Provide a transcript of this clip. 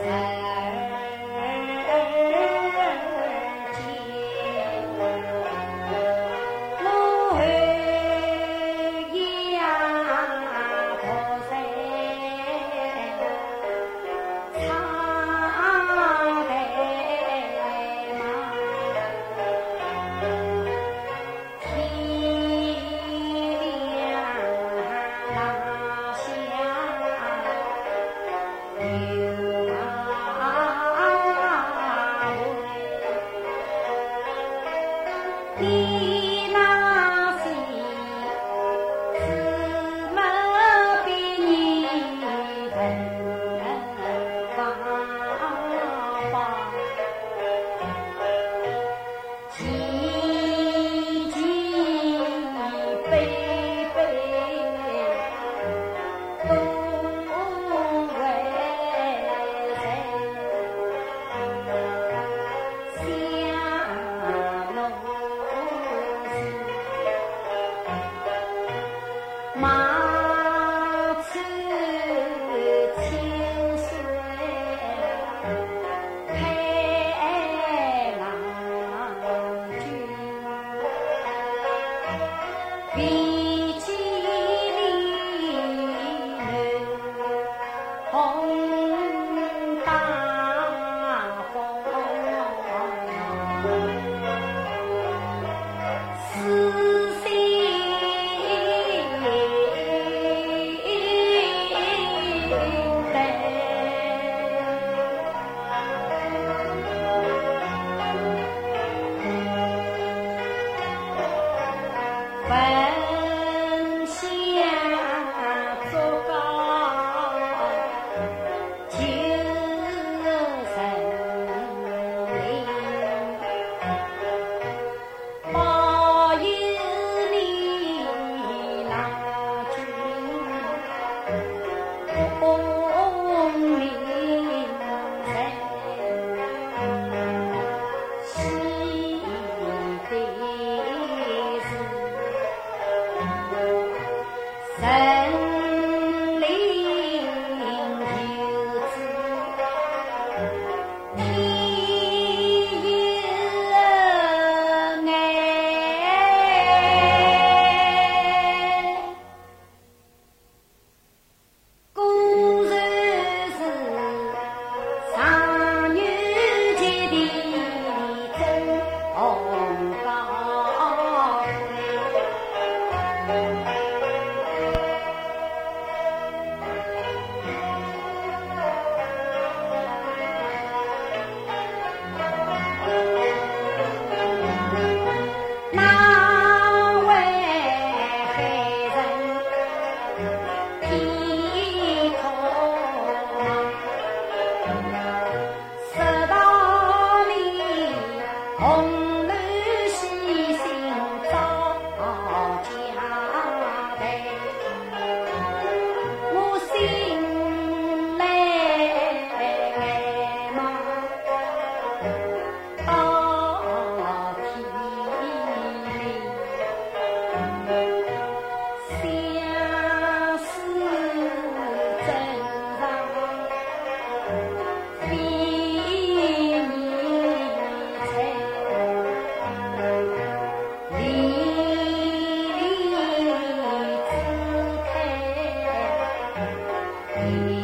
在儿你那 Be 三。Hallelujah.